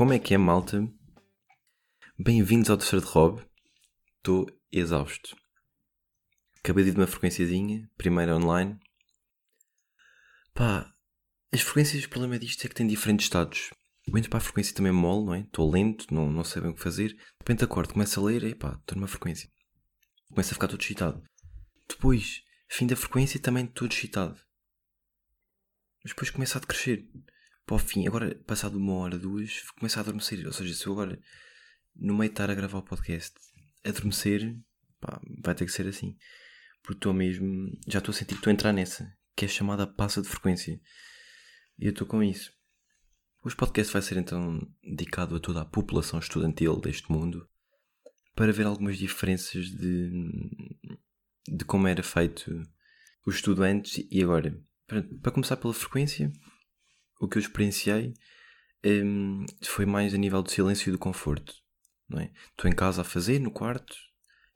Como é que é, malta? Bem-vindos ao terceiro de Rob. Estou exausto. Acabei de ir de uma frequenciazinha, primeira online. Pá, as frequências, o problema disto é que têm diferentes estados. Eu entro para a frequência também mole, não é? Estou lento, não, não sei bem o que fazer. De repente acordo, começo a ler, e pá, estou numa frequência. Começo a ficar todo excitado. Depois, fim da frequência, também todo excitado. Mas depois começa a decrescer. Para o fim, agora, passado uma hora, duas, começa a adormecer. Ou seja, se eu agora, no meio de estar a gravar o podcast, adormecer, pá, vai ter que ser assim. Porque estou mesmo, já estou a sentir que estou a entrar nessa, que é chamada passa de frequência. E eu estou com isso. Hoje o podcast vai ser então dedicado a toda a população estudantil deste mundo para ver algumas diferenças de, de como era feito o estudo antes e agora. Para, para começar pela frequência, o que eu experienciei um, foi mais a nível do silêncio e do conforto. É? Estou em casa a fazer, no quarto,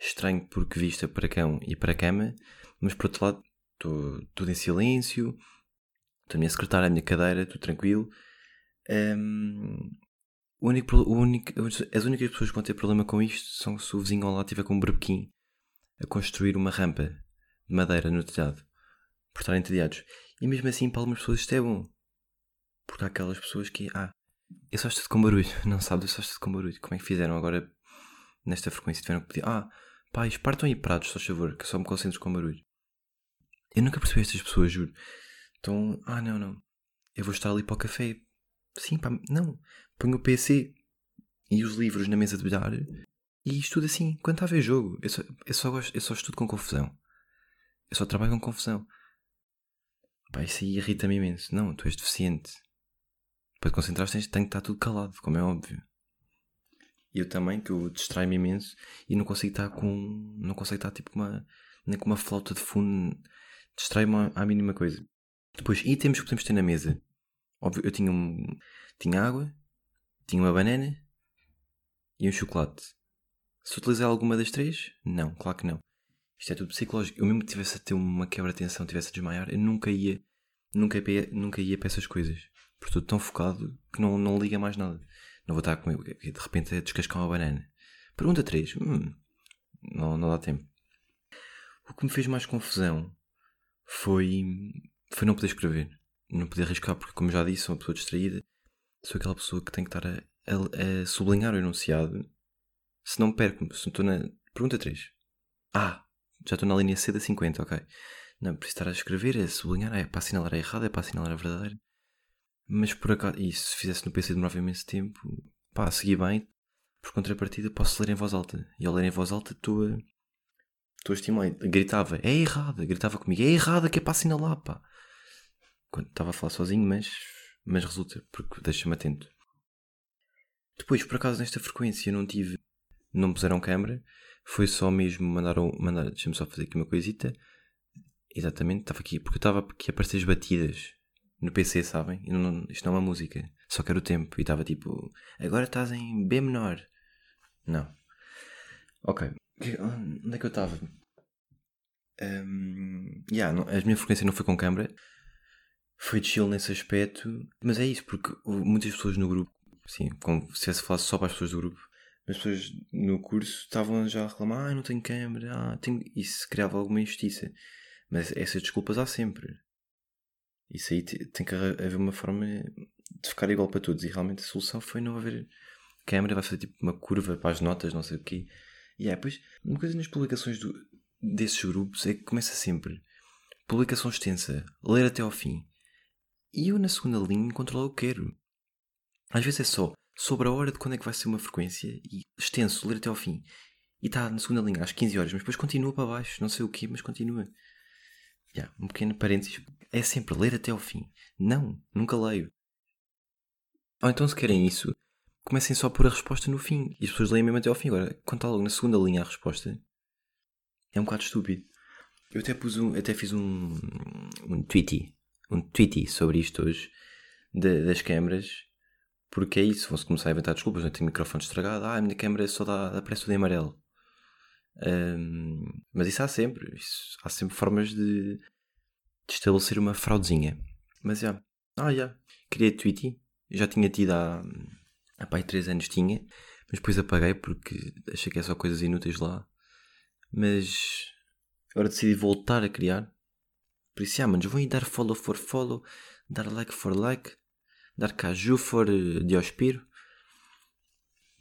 estranho porque vista para cão e para cama, mas por outro lado estou tudo em silêncio, estou a minha secretária, a minha cadeira, tudo tranquilo. Um, o único, o único, as únicas pessoas que vão ter problema com isto são se o vizinho ao lado tiver com um berbequim a construir uma rampa de madeira no telhado, por estarem entediados. E mesmo assim, para algumas pessoas isto é bom. Porque há aquelas pessoas que, ah, eu só estudo com barulho. Não sabes, eu só estudo com barulho. Como é que fizeram agora nesta frequência? Tiveram que pedir, ah, pais, partam aí pratos, só favor, que eu só me concentro com barulho. Eu nunca percebi estas pessoas, juro. Então, ah, não, não. Eu vou estar ali para o café. Sim, pá, não. Ponho o PC e os livros na mesa de bilhar e estudo assim, quando está a ver jogo. Eu só, eu só, gosto, eu só estudo com confusão. Eu só trabalho com confusão. Pá, isso aí irrita-me imenso. Não, tu és deficiente. Para te concentrar tens, tem que estar tudo calado, como é óbvio. E eu também, que eu distrai-me imenso e não consigo estar com. Não consigo estar tipo uma. Nem com uma flauta de fundo. Distrai-me à mínima coisa. Depois, itens que podemos ter na mesa. Óbvio, eu tinha um. Tinha água, tinha uma banana e um chocolate. Se utilizar alguma das três? Não, claro que não. Isto é tudo psicológico. Eu mesmo que tivesse a ter uma quebra de tensão, tivesse a desmaiar, eu nunca ia. Nunca ia, nunca ia para essas coisas. Porque estou tão focado que não, não liga mais nada. Não vou estar comigo. De repente a descascar uma banana. Pergunta 3. Hum, não, não dá tempo. O que me fez mais confusão foi, foi não poder escrever. Não poder arriscar, porque, como já disse, sou uma pessoa distraída. Sou aquela pessoa que tem que estar a, a, a sublinhar o enunciado. Se não perco-me, se não estou na. Pergunta 3. Ah, já estou na linha C da 50, ok. Não, preciso estar a escrever, a sublinhar, é para assinalar a errada, é para assinalar a verdadeira. Mas por acaso, e se fizesse no PC demorava imenso tempo, pá, segui bem. Por contrapartida, posso ler em voz alta. E ao ler em voz alta, estou a. Estou. Gritava, é errada, gritava comigo, é errada que é para assinalar, pá. Quando estava a falar sozinho, mas, mas resulta, porque deixa-me atento. Depois, por acaso, nesta frequência não tive. Não puseram câmera, foi só mesmo mandaram. Mandar, Deixa-me só fazer aqui uma coisita. Exatamente, estava aqui, porque eu estava aqui a aparecer as batidas no PC, sabem? Não, isto não é uma música, só quero o tempo. E estava tipo, agora estás em B menor. Não. Ok. Onde é que eu estava? Um, yeah, não, a minha frequência não foi com câmera. Foi chill nesse aspecto. Mas é isso, porque muitas pessoas no grupo, sim, como se tivesse falado só para as pessoas do grupo, as pessoas no curso estavam já a reclamar: ah, não tenho câmera, ah, tenho... isso criava alguma injustiça. Mas essas desculpas há sempre. Isso aí tem que haver uma forma de ficar igual para todos. E realmente a solução foi não haver câmera, vai fazer tipo uma curva para as notas, não sei o quê. E é, pois, uma coisa nas publicações do, desses grupos é que começa sempre publicação extensa, ler até ao fim. E eu na segunda linha encontro lá o que quero. Às vezes é só sobre a hora de quando é que vai ser uma frequência e extenso, ler até ao fim. E está na segunda linha às 15 horas, mas depois continua para baixo, não sei o quê, mas continua. Yeah, um pequeno parênteses. É sempre ler até ao fim. Não, nunca leio. Ou então, se querem isso, comecem só por a resposta no fim. E as pessoas leem mesmo até ao fim. Agora, quando está logo na segunda linha a resposta, é um bocado estúpido. Eu até, pus um, até fiz um, um tweety, um tweety sobre isto hoje, de, das câmaras, porque é isso, vão-se começar a inventar desculpas, não tenho microfone estragado, ah, a minha câmera só dá, aparece tudo em amarelo. Um, mas isso há sempre. Isso, há sempre formas de, de, estabelecer uma fraudezinha. Mas já. Yeah. Ah, já. Yeah. Criei Tweety. Já tinha tido há, há pai 3 anos tinha, mas depois apaguei porque achei que é só coisas inúteis lá. Mas agora decidi voltar a criar. Por isso, ah, manos, vão aí dar follow for follow, dar like for like, dar caju for uh, diospiro,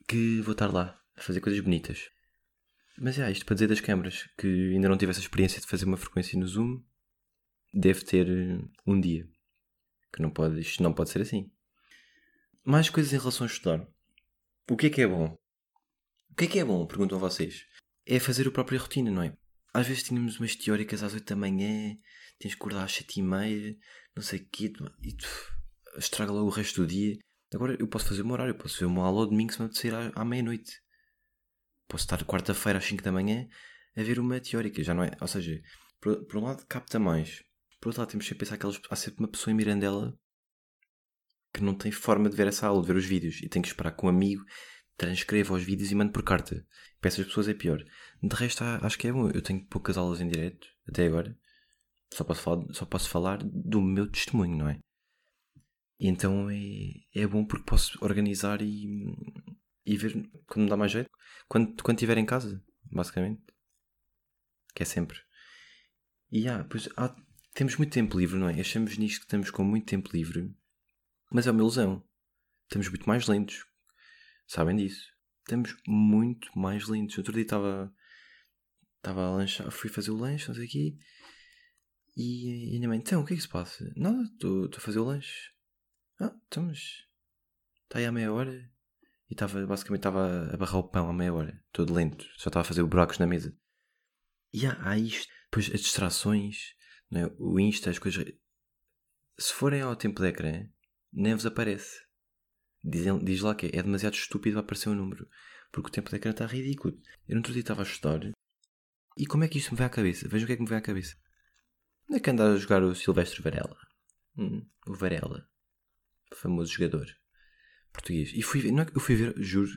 que vou estar lá a fazer coisas bonitas. Mas é, isto para dizer das câmaras, que ainda não tive essa experiência de fazer uma frequência no Zoom, deve ter uh, um dia. Que não pode, isto não pode ser assim. Mais coisas em relação a estudar. O que é que é bom? O que é que é bom? Perguntam vocês. É fazer a própria rotina, não é? Às vezes tínhamos umas teóricas às 8 da manhã, tens que acordar às 7 e meia, não sei o quê, e tu, estraga logo o resto do dia. Agora eu posso fazer o meu horário, eu posso fazer uma aula ao domingo se me apetecer à, à meia-noite. Posso estar quarta-feira às 5 da manhã a ver uma teórica, já não é? Ou seja, por, por um lado capta mais, por outro lado temos que pensar que há sempre uma pessoa em Mirandela que não tem forma de ver essa aula, de ver os vídeos, e tem que esperar que um amigo transcreva os vídeos e mande por carta. Para essas pessoas é pior. De resto, acho que é bom. Eu tenho poucas aulas em direto, até agora. Só posso falar, só posso falar do meu testemunho, não é? E então é, é bom porque posso organizar e, e ver quando me dá mais jeito. Quando, quando estiver em casa, basicamente. Que é sempre. E ah, pois, ah, temos muito tempo livre, não é? Achamos nisto que estamos com muito tempo livre. Mas é uma ilusão. Estamos muito mais lentos. Sabem disso? Estamos muito mais lentos. Outro dia estava. Estava a lanchar, fui fazer o lanche, não sei aqui. E, e a mãe, então, o que é que se passa? Nada, estou a fazer o lanche. Ah, então, mas. Está aí há meia hora. E estava, basicamente, estava a barrar o pão há meia hora. Todo lento. Só estava a fazer buracos na mesa. E há, há isto. Depois as distrações, é? o Insta, as coisas. Se forem ao tempo de ecrã, nem vos aparece. Dizem, diz lá que é, é demasiado estúpido aparecer um número. Porque o tempo de ecrã está ridículo. Eu no outro dia estava a estudar. E como é que isto me vem à cabeça? Vejam o que é que me vem à cabeça. Onde é que anda a jogar o Silvestre Varela? Hum, o Varela. Famoso jogador. Português. E fui, não é, eu fui ver, juro,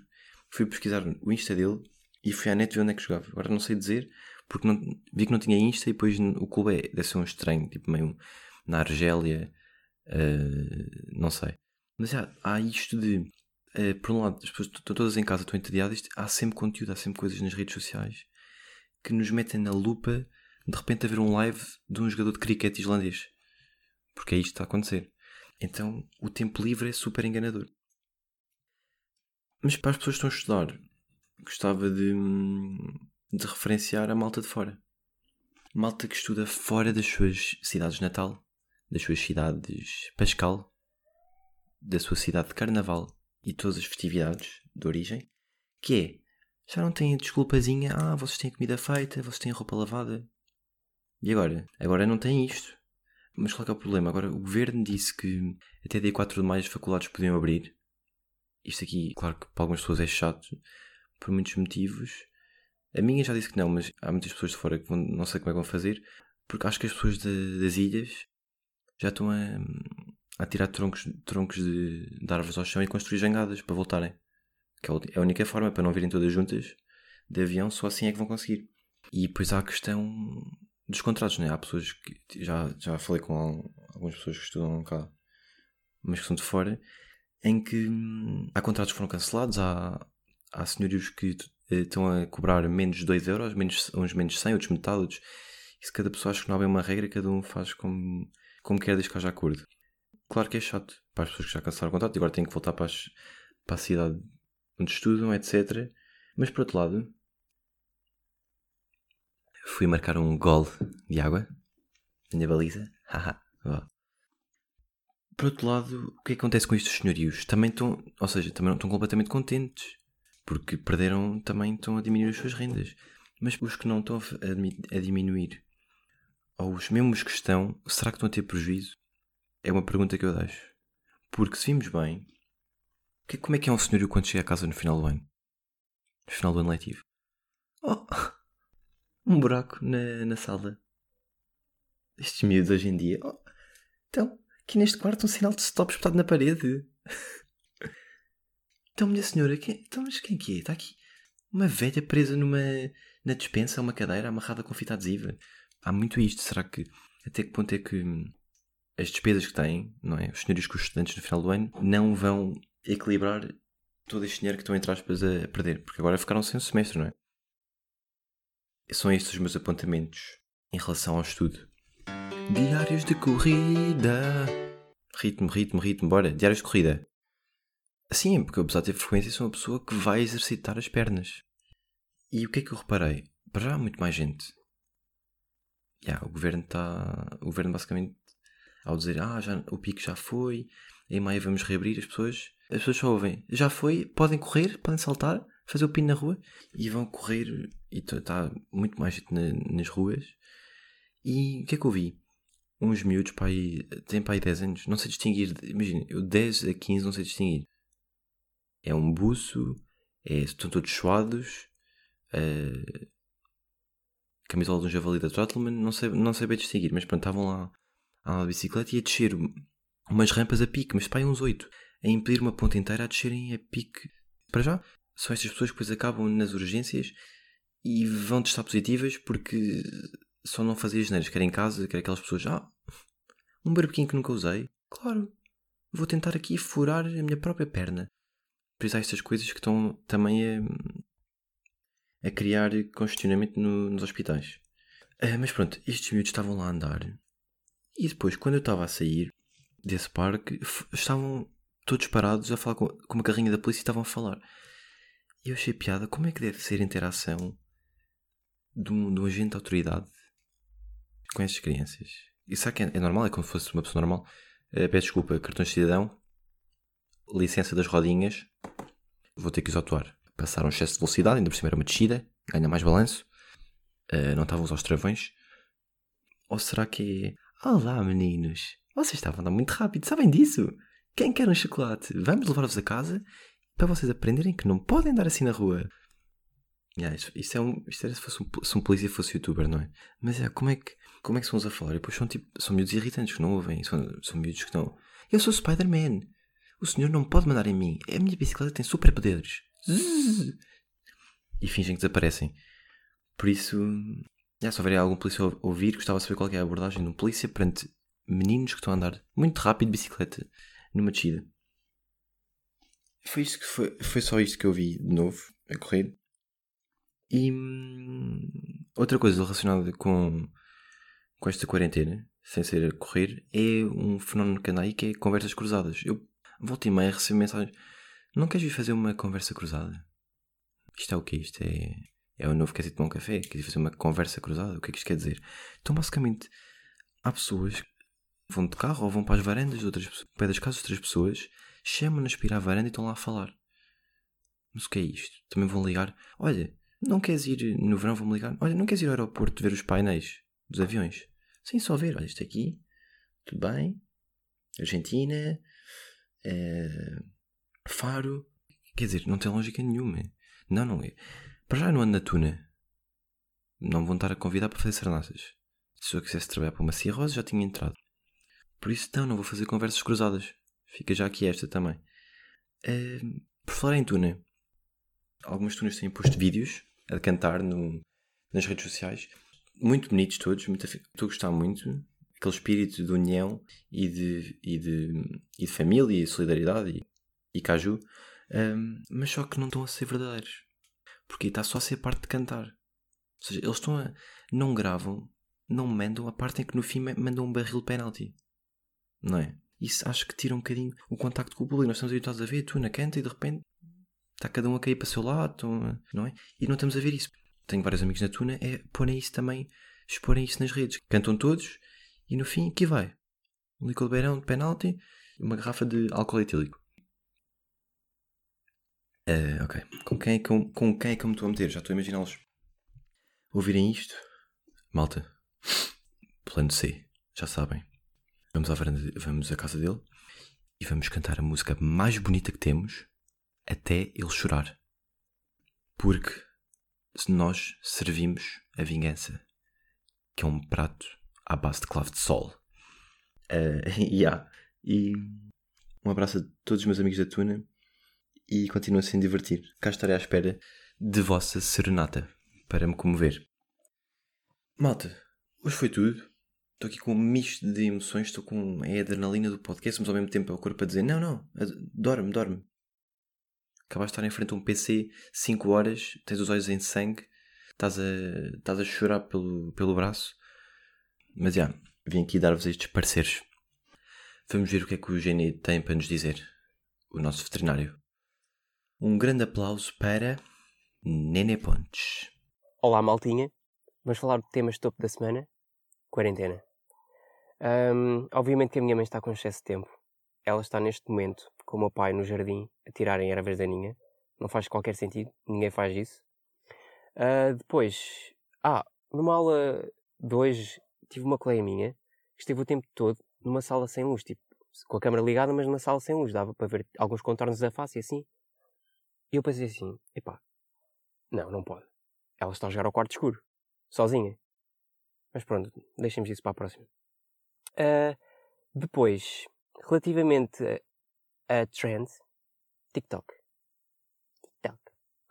fui pesquisar o Insta dele e fui à net ver onde é que jogava. Agora não sei dizer, porque não, vi que não tinha Insta e depois o clube é, deve ser um estranho, tipo meio na Argélia, uh, não sei. Mas já, há isto de, uh, por um lado, as pessoas estão todas em casa, estão entediadas, há sempre conteúdo, há sempre coisas nas redes sociais que nos metem na lupa de repente a ver um live de um jogador de cricket islandês. Porque é isto que está a acontecer. Então o tempo livre é super enganador. Mas para as pessoas que estão a estudar, gostava de, de referenciar a malta de fora. Malta que estuda fora das suas cidades natal, das suas cidades pascal, da sua cidade de carnaval e todas as festividades de origem, que é, já não têm a desculpazinha, ah, vocês têm comida feita, vocês têm roupa lavada. E agora? Agora não tem isto. Mas qual é, é o problema? Agora o governo disse que até dia 4 de maio as faculdades podiam abrir. Isto aqui, claro que para algumas pessoas é chato, por muitos motivos. A minha já disse que não, mas há muitas pessoas de fora que vão, não sei como é que vão fazer, porque acho que as pessoas de, das ilhas já estão a, a tirar troncos, troncos de, de árvores ao chão e construir jangadas para voltarem. Que é, é a única forma para não virem todas juntas de avião, só assim é que vão conseguir. E depois há a questão dos contratos, né? Há pessoas que já, já falei com algumas pessoas que estudam cá, mas que são de fora, em que hum, há contratos que foram cancelados, há, há senhorios que eh, estão a cobrar menos 2 euros, menos, uns menos 100, outros metade, outros. E se cada pessoa acha que não há bem uma regra, cada um faz como, como quer desde que haja acordo. Claro que é chato para as pessoas que já cancelaram o contrato e agora têm que voltar para, as, para a cidade onde estudam, etc. Mas por outro lado, fui marcar um gol de água na minha baliza. Haha. Por outro lado, o que, é que acontece com estes senhorios? Também estão, ou seja, também não estão completamente contentes, porque perderam, também estão a diminuir as suas rendas. Mas os que não estão a, a diminuir, ou os mesmos que estão, será que estão a ter prejuízo? É uma pergunta que eu deixo. Porque se vimos bem, que, como é que é um senhorio quando chega a casa no final do ano? No final do ano letivo? Oh, um buraco na, na sala. Estes miúdos hoje em dia. Oh, então, aqui neste quarto um sinal de stop espetado na parede. então, minha senhora, quem, então, mas quem que é? Está aqui uma velha presa numa na dispensa, uma cadeira amarrada com fita adesiva. Há muito isto. Será que até que ponto é que as despesas que têm, não é? Os senhores com os estudantes no final do ano não vão equilibrar todo este dinheiro que estão, entre aspas, a perder. Porque agora ficaram sem o semestre, não é? São estes os meus apontamentos em relação ao estudo. Diários de corrida. Ritmo, ritmo, ritmo, bora. Diários de corrida. Sim, porque eu, apesar de ter frequência, sou uma pessoa que vai exercitar as pernas. E o que é que eu reparei? Para já há muito mais gente. Yeah, o governo está. O governo basicamente, ao dizer ah, já, o pico já foi, em maio vamos reabrir, as pessoas. As pessoas só ouvem, já foi, podem correr, podem saltar, fazer o pino na rua e vão correr. E está muito mais gente na, nas ruas. E o que é que eu vi? Uns miúdos para aí, têm para aí 10 anos, não sei distinguir. Imagina, eu 10 a 15 não sei distinguir. É um buço, é, estão todos suados, uh, camisola de um javali da Trottleman, não sei, não sei bem distinguir, mas pronto, estavam lá à bicicleta e a descer umas rampas a pique, mas pai uns 8, a impedir uma ponta inteira a descerem a pique. Para já, são estas pessoas que depois acabam nas urgências e vão testar positivas porque só não fazia geneiras, quer em casa, quer aquelas pessoas, ah, um barbequinho que nunca usei, claro, vou tentar aqui furar a minha própria perna. Por isso há estas coisas que estão também a, a criar congestionamento no, nos hospitais. Uh, mas pronto, estes miúdos estavam lá a andar e depois, quando eu estava a sair desse parque, estavam todos parados a falar com, com uma carrinha da polícia e estavam a falar. E eu achei piada como é que deve ser a interação de um, de um agente de autoridade com estas crianças. Isso é, é normal, é como se fosse uma pessoa normal. Uh, peço desculpa, cartões de cidadão, licença das rodinhas, vou ter que os atuar passaram um excesso de velocidade, ainda por cima era uma descida, ganha mais balanço, uh, não estavam aos travões. Ou será que é. Olá meninos, vocês estavam a andar muito rápido, sabem disso? Quem quer um chocolate? Vamos levar-vos a casa para vocês aprenderem que não podem andar assim na rua. Yeah, isto, isto, é um, isto era se, fosse um, se um polícia fosse youtuber, não é? Mas é, como é que, como é que são os a falar? E depois são, tipo, são miúdos irritantes que não ouvem, são, são miúdos que estão. Eu sou Spider-Man. O senhor não pode mandar em mim. A minha bicicleta tem superpoderes e fingem que desaparecem. Por isso, já, se houver algum polícia a ouvir, gostava de saber qual é a abordagem de um polícia perante meninos que estão a andar muito rápido de bicicleta numa descida. Foi, isto que foi, foi só isto que eu vi de novo a correr. E hum, outra coisa relacionada com, com esta quarentena, sem ser a correr, é um fenómeno que anda aí que é conversas cruzadas. Eu volto e meia recebo mensagens não queres vir fazer uma conversa cruzada? Isto é o quê? Isto é, é o novo quer tomar um café? Queres fazer uma conversa cruzada? O que é que isto quer dizer? Então, basicamente, há pessoas que vão de carro ou vão para as varandas de outras pessoas, das casas de outras pessoas, chamam-nas para ir à varanda e estão lá a falar. Mas o que é isto? Também vão ligar. Olha, não queres ir no verão? Vão-me ligar. Olha, não queres ir ao aeroporto ver os painéis dos aviões? Sim, só ver. Olha, isto aqui. Tudo bem. Argentina. É Faro. Quer dizer, não tem lógica nenhuma. Não, não é. Para já não ando na tuna. Não vão estar a convidar para fazer sernaças. Se eu quisesse trabalhar para uma Cia Rosa, já tinha entrado. Por isso, não, não vou fazer conversas cruzadas. Fica já aqui esta também. Uh, por falar em tuna, algumas tunas têm posto vídeos a cantar no, nas redes sociais. Muito bonitos todos. Muito, estou a gostar muito. Aquele espírito de união e de, e de, e de família e solidariedade. E e caju, um, mas só que não estão a ser verdadeiros. Porque está só a ser parte de cantar. Ou seja, eles estão a. não gravam, não mandam a parte em que no fim mandam um barril de penalti. Não é? Isso acho que tira um bocadinho o contacto com o público. Nós estamos habituados a ver, tu na canta e de repente está cada um a cair para o seu lado, não é? E não estamos a ver isso. Tenho vários amigos na Tuna, é porem isso também, exporem isso nas redes. Cantam todos e no fim, aqui vai. Um licor de beirão de penalti e uma garrafa de álcool etílico. Uh, ok. Com quem, com, com quem é que eu me estou a meter? Já estou a imaginá-los ouvirem isto. Malta. Plano C. Já sabem. Vamos à varanda, vamos à casa dele e vamos cantar a música mais bonita que temos até ele chorar. Porque nós servimos a vingança, que é um prato à base de clave de sol. Uh, yeah. E um abraço a todos os meus amigos da Tuna e continuo sem divertir. Cá estarei à espera de vossa serenata para me comover. Malta, hoje foi tudo. Estou aqui com um misto de emoções, estou com a adrenalina do podcast, mas ao mesmo tempo é o corpo a dizer: Não, não, dorme, dorme. Acabaste de estar em frente a um PC 5 horas, tens os olhos em sangue, estás a, estás a chorar pelo, pelo braço. Mas já, vim aqui dar-vos estes pareceres. Vamos ver o que é que o Gene tem para nos dizer, o nosso veterinário. Um grande aplauso para Nene Pontes. Olá, maltinha. Vamos falar de temas topo da semana. Quarentena. Um, obviamente que a minha mãe está com excesso de tempo. Ela está neste momento com o meu pai no jardim a tirarem ervas daninha. Não faz qualquer sentido. Ninguém faz isso. Uh, depois, ah, numa aula de hoje tive uma colega minha que esteve o tempo todo numa sala sem luz, tipo, com a câmera ligada, mas numa sala sem luz, dava para ver alguns contornos da face e assim. E eu pensei assim, epá, não, não pode. Ela está a jogar ao quarto escuro, sozinha. Mas pronto, deixemos isso para a próxima. Uh, depois, relativamente a, trends, TikTok. TikTok.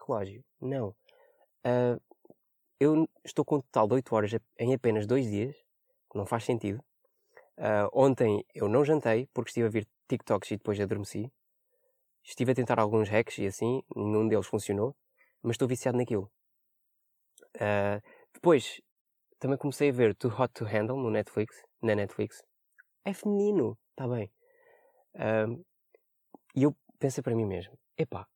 Relógio. Não. Uh, eu estou com um total de 8 horas em apenas 2 dias. Não faz sentido. Uh, ontem eu não jantei porque estive a ver TikToks e depois adormeci. Estive a tentar alguns hacks e assim, nenhum deles funcionou, mas estou viciado naquilo. Uh, depois, também comecei a ver Too Hot to Handle no Netflix, na Netflix. É feminino, está bem. Uh, e eu pensei para mim mesmo, epá,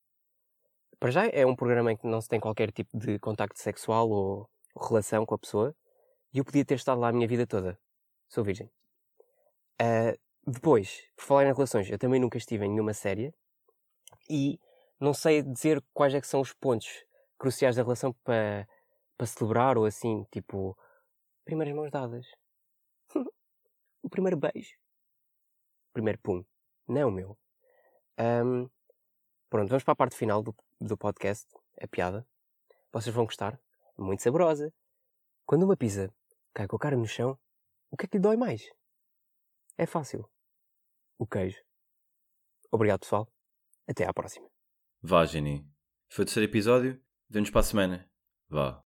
para já é um programa em que não se tem qualquer tipo de contacto sexual ou, relação com a pessoa, e eu podia ter estado lá a minha vida toda. Sou virgem. Uh, depois, por falar em relações, eu também nunca estive em nenhuma série e não sei dizer quais é que são os pontos cruciais da relação para, para celebrar ou assim, tipo, primeiras mãos dadas. o primeiro beijo. O primeiro pum. Não, meu. Um, pronto, vamos para a parte final do, do podcast, a piada. Vocês vão gostar. Muito saborosa. Quando uma pizza cai com a cara no chão, o que é que lhe dói mais? É fácil. O queijo. Obrigado, pessoal. Até à próxima. Vá, Jenny. Foi o terceiro episódio. Vemo-nos para a semana. Vá.